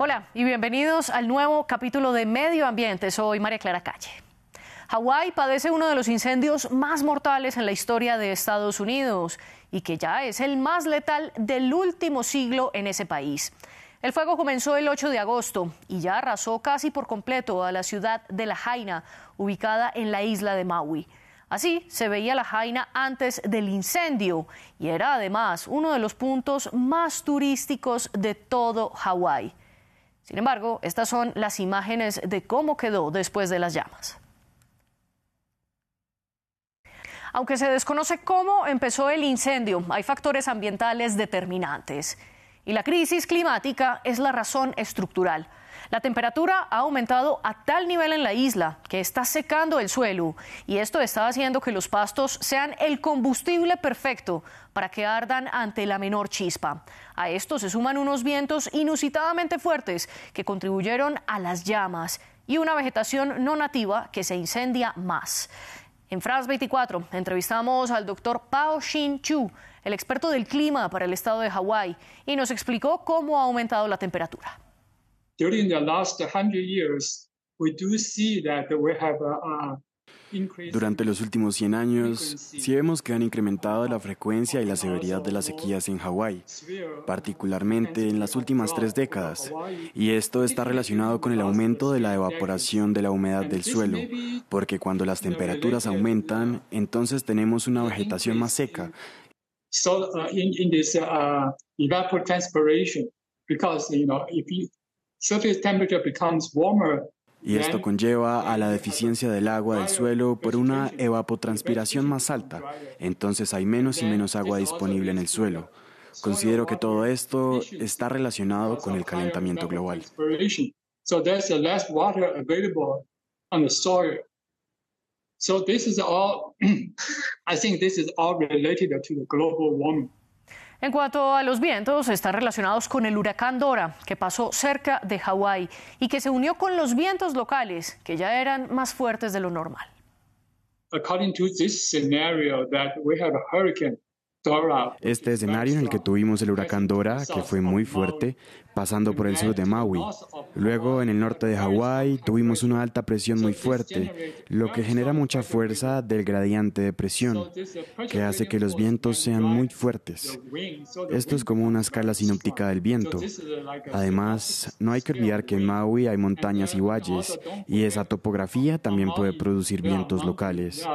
Hola y bienvenidos al nuevo capítulo de Medio Ambiente. Soy María Clara Calle. Hawái padece uno de los incendios más mortales en la historia de Estados Unidos y que ya es el más letal del último siglo en ese país. El fuego comenzó el 8 de agosto y ya arrasó casi por completo a la ciudad de La Jaina, ubicada en la isla de Maui. Así se veía La Jaina antes del incendio y era además uno de los puntos más turísticos de todo Hawái. Sin embargo, estas son las imágenes de cómo quedó después de las llamas. Aunque se desconoce cómo empezó el incendio, hay factores ambientales determinantes. Y la crisis climática es la razón estructural. La temperatura ha aumentado a tal nivel en la isla que está secando el suelo y esto está haciendo que los pastos sean el combustible perfecto para que ardan ante la menor chispa. A esto se suman unos vientos inusitadamente fuertes que contribuyeron a las llamas y una vegetación no nativa que se incendia más. En France 24 entrevistamos al doctor Pao Shin Chu, el experto del clima para el estado de Hawái, y nos explicó cómo ha aumentado la temperatura. During the last 100 years, we do see that we have a, a Durante los últimos 100 años, sí vemos que han incrementado la frecuencia y la severidad de las sequías en Hawái, particularmente en las últimas tres décadas, y esto está relacionado con el aumento de la evaporación de la humedad del suelo, porque cuando las temperaturas aumentan, entonces tenemos una vegetación más seca. So, uh, in, in this uh, evapotranspiration, because you know, if you, surface temperature becomes warmer, Y esto conlleva a la deficiencia del agua del suelo por una evapotranspiración más alta. Entonces hay menos y menos agua disponible en el suelo. Considero que todo esto está relacionado con el calentamiento global. So there's less water available on the soil. So this is all, I think this is all related to the global warming. En cuanto a los vientos, están relacionados con el huracán Dora, que pasó cerca de Hawái y que se unió con los vientos locales, que ya eran más fuertes de lo normal. Este escenario en el que tuvimos el huracán Dora, que fue muy fuerte, pasando por el sur de Maui. Luego, en el norte de Hawái, tuvimos una alta presión muy fuerte, lo que genera mucha fuerza del gradiente de presión, que hace que los vientos sean muy fuertes. Esto es como una escala sinóptica del viento. Además, no hay que olvidar que en Maui hay montañas y valles, y esa topografía también puede producir vientos locales.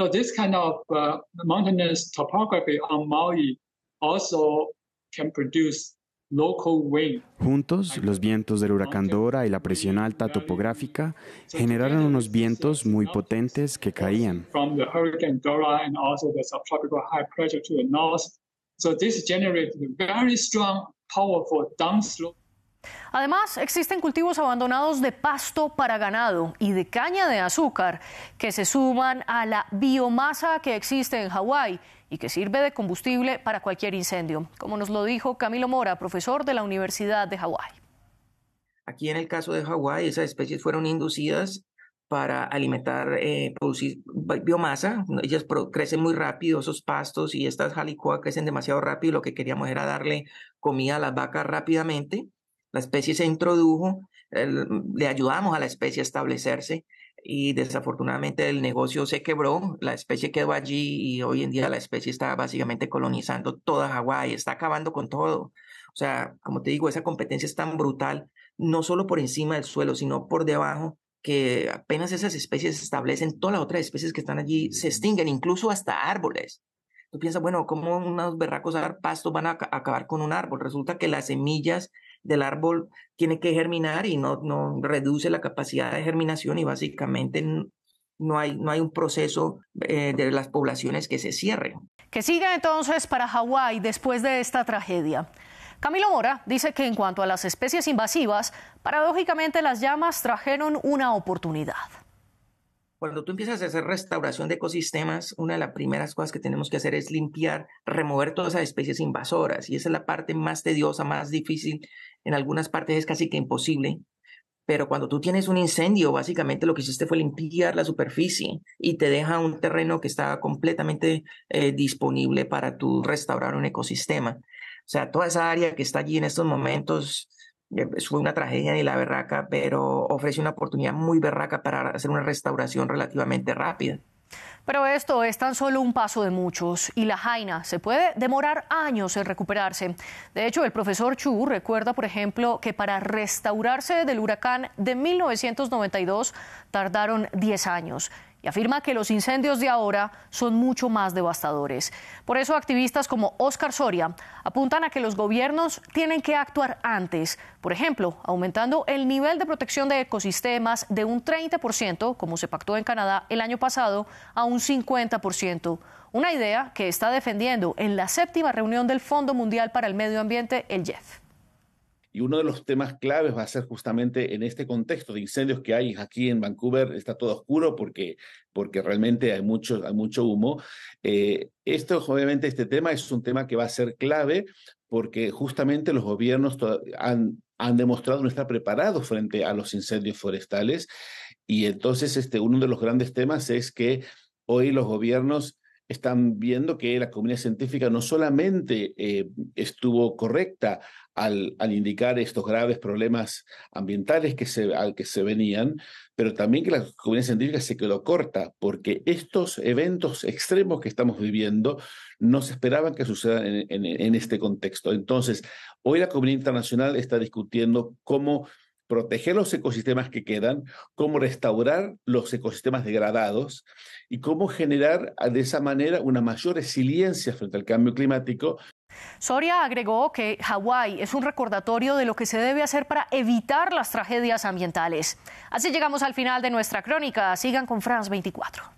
So this kind of uh, mountainous topography on Maui also can produce local wind. Juntos, los vientos del huracán Dora y la presión alta topográfica generaron unos vientos muy potentes que caían. From the hurricane Dora and also the subtropical high pressure to the north. So this generated very strong, powerful downslope Además, existen cultivos abandonados de pasto para ganado y de caña de azúcar que se suman a la biomasa que existe en Hawái y que sirve de combustible para cualquier incendio, como nos lo dijo Camilo Mora, profesor de la Universidad de Hawái. Aquí en el caso de Hawái, esas especies fueron inducidas para alimentar, eh, producir biomasa. Ellas crecen muy rápido, esos pastos y estas jalicoa crecen demasiado rápido. Lo que queríamos era darle comida a las vacas rápidamente la especie se introdujo, le ayudamos a la especie a establecerse y desafortunadamente el negocio se quebró, la especie quedó allí y hoy en día la especie está básicamente colonizando toda Hawái, está acabando con todo. O sea, como te digo, esa competencia es tan brutal, no solo por encima del suelo, sino por debajo, que apenas esas especies se establecen, todas las otras especies que están allí se extinguen, incluso hasta árboles. Tú piensas, bueno, ¿cómo unos berracos dar pasto van a acabar con un árbol? Resulta que las semillas del árbol tiene que germinar y no, no reduce la capacidad de germinación y básicamente no hay, no hay un proceso eh, de las poblaciones que se cierren. Que siga entonces para Hawái después de esta tragedia. Camilo Mora dice que en cuanto a las especies invasivas, paradójicamente las llamas trajeron una oportunidad. Cuando tú empiezas a hacer restauración de ecosistemas, una de las primeras cosas que tenemos que hacer es limpiar, remover todas esas especies invasoras. Y esa es la parte más tediosa, más difícil. En algunas partes es casi que imposible. Pero cuando tú tienes un incendio, básicamente lo que hiciste fue limpiar la superficie y te deja un terreno que está completamente eh, disponible para tu restaurar un ecosistema. O sea, toda esa área que está allí en estos momentos fue una tragedia ni la berraca, pero ofrece una oportunidad muy berraca para hacer una restauración relativamente rápida. Pero esto es tan solo un paso de muchos y la Jaina se puede demorar años en recuperarse. De hecho, el profesor Chu recuerda, por ejemplo, que para restaurarse del huracán de 1992 tardaron 10 años y afirma que los incendios de ahora son mucho más devastadores. Por eso activistas como Oscar Soria apuntan a que los gobiernos tienen que actuar antes, por ejemplo, aumentando el nivel de protección de ecosistemas de un 30%, como se pactó en Canadá el año pasado, a un 50%. Una idea que está defendiendo en la séptima reunión del Fondo Mundial para el Medio Ambiente, el JEF. Y uno de los temas claves va a ser justamente en este contexto de incendios que hay aquí en Vancouver, está todo oscuro porque, porque realmente hay mucho, hay mucho humo. Eh, esto, obviamente, este tema es un tema que va a ser clave porque justamente los gobiernos han, han demostrado no estar preparados frente a los incendios forestales. Y entonces, este, uno de los grandes temas es que hoy los gobiernos están viendo que la comunidad científica no solamente eh, estuvo correcta al, indicar estos graves problemas ambientales que se, al que se venían, pero también que la comunidad científica se quedó corta, porque estos eventos extremos que estamos viviendo no se esperaban que sucedan en este contexto. Entonces, hoy la comunidad internacional está discutiendo cómo proteger los ecosistemas que quedan, cómo restaurar los ecosistemas degradados y cómo generar de esa manera una mayor resiliencia frente al cambio climático. Soria agregó que Hawái es un recordatorio de lo que se debe hacer para evitar las tragedias ambientales. Así llegamos al final de nuestra crónica. Sigan con France 24.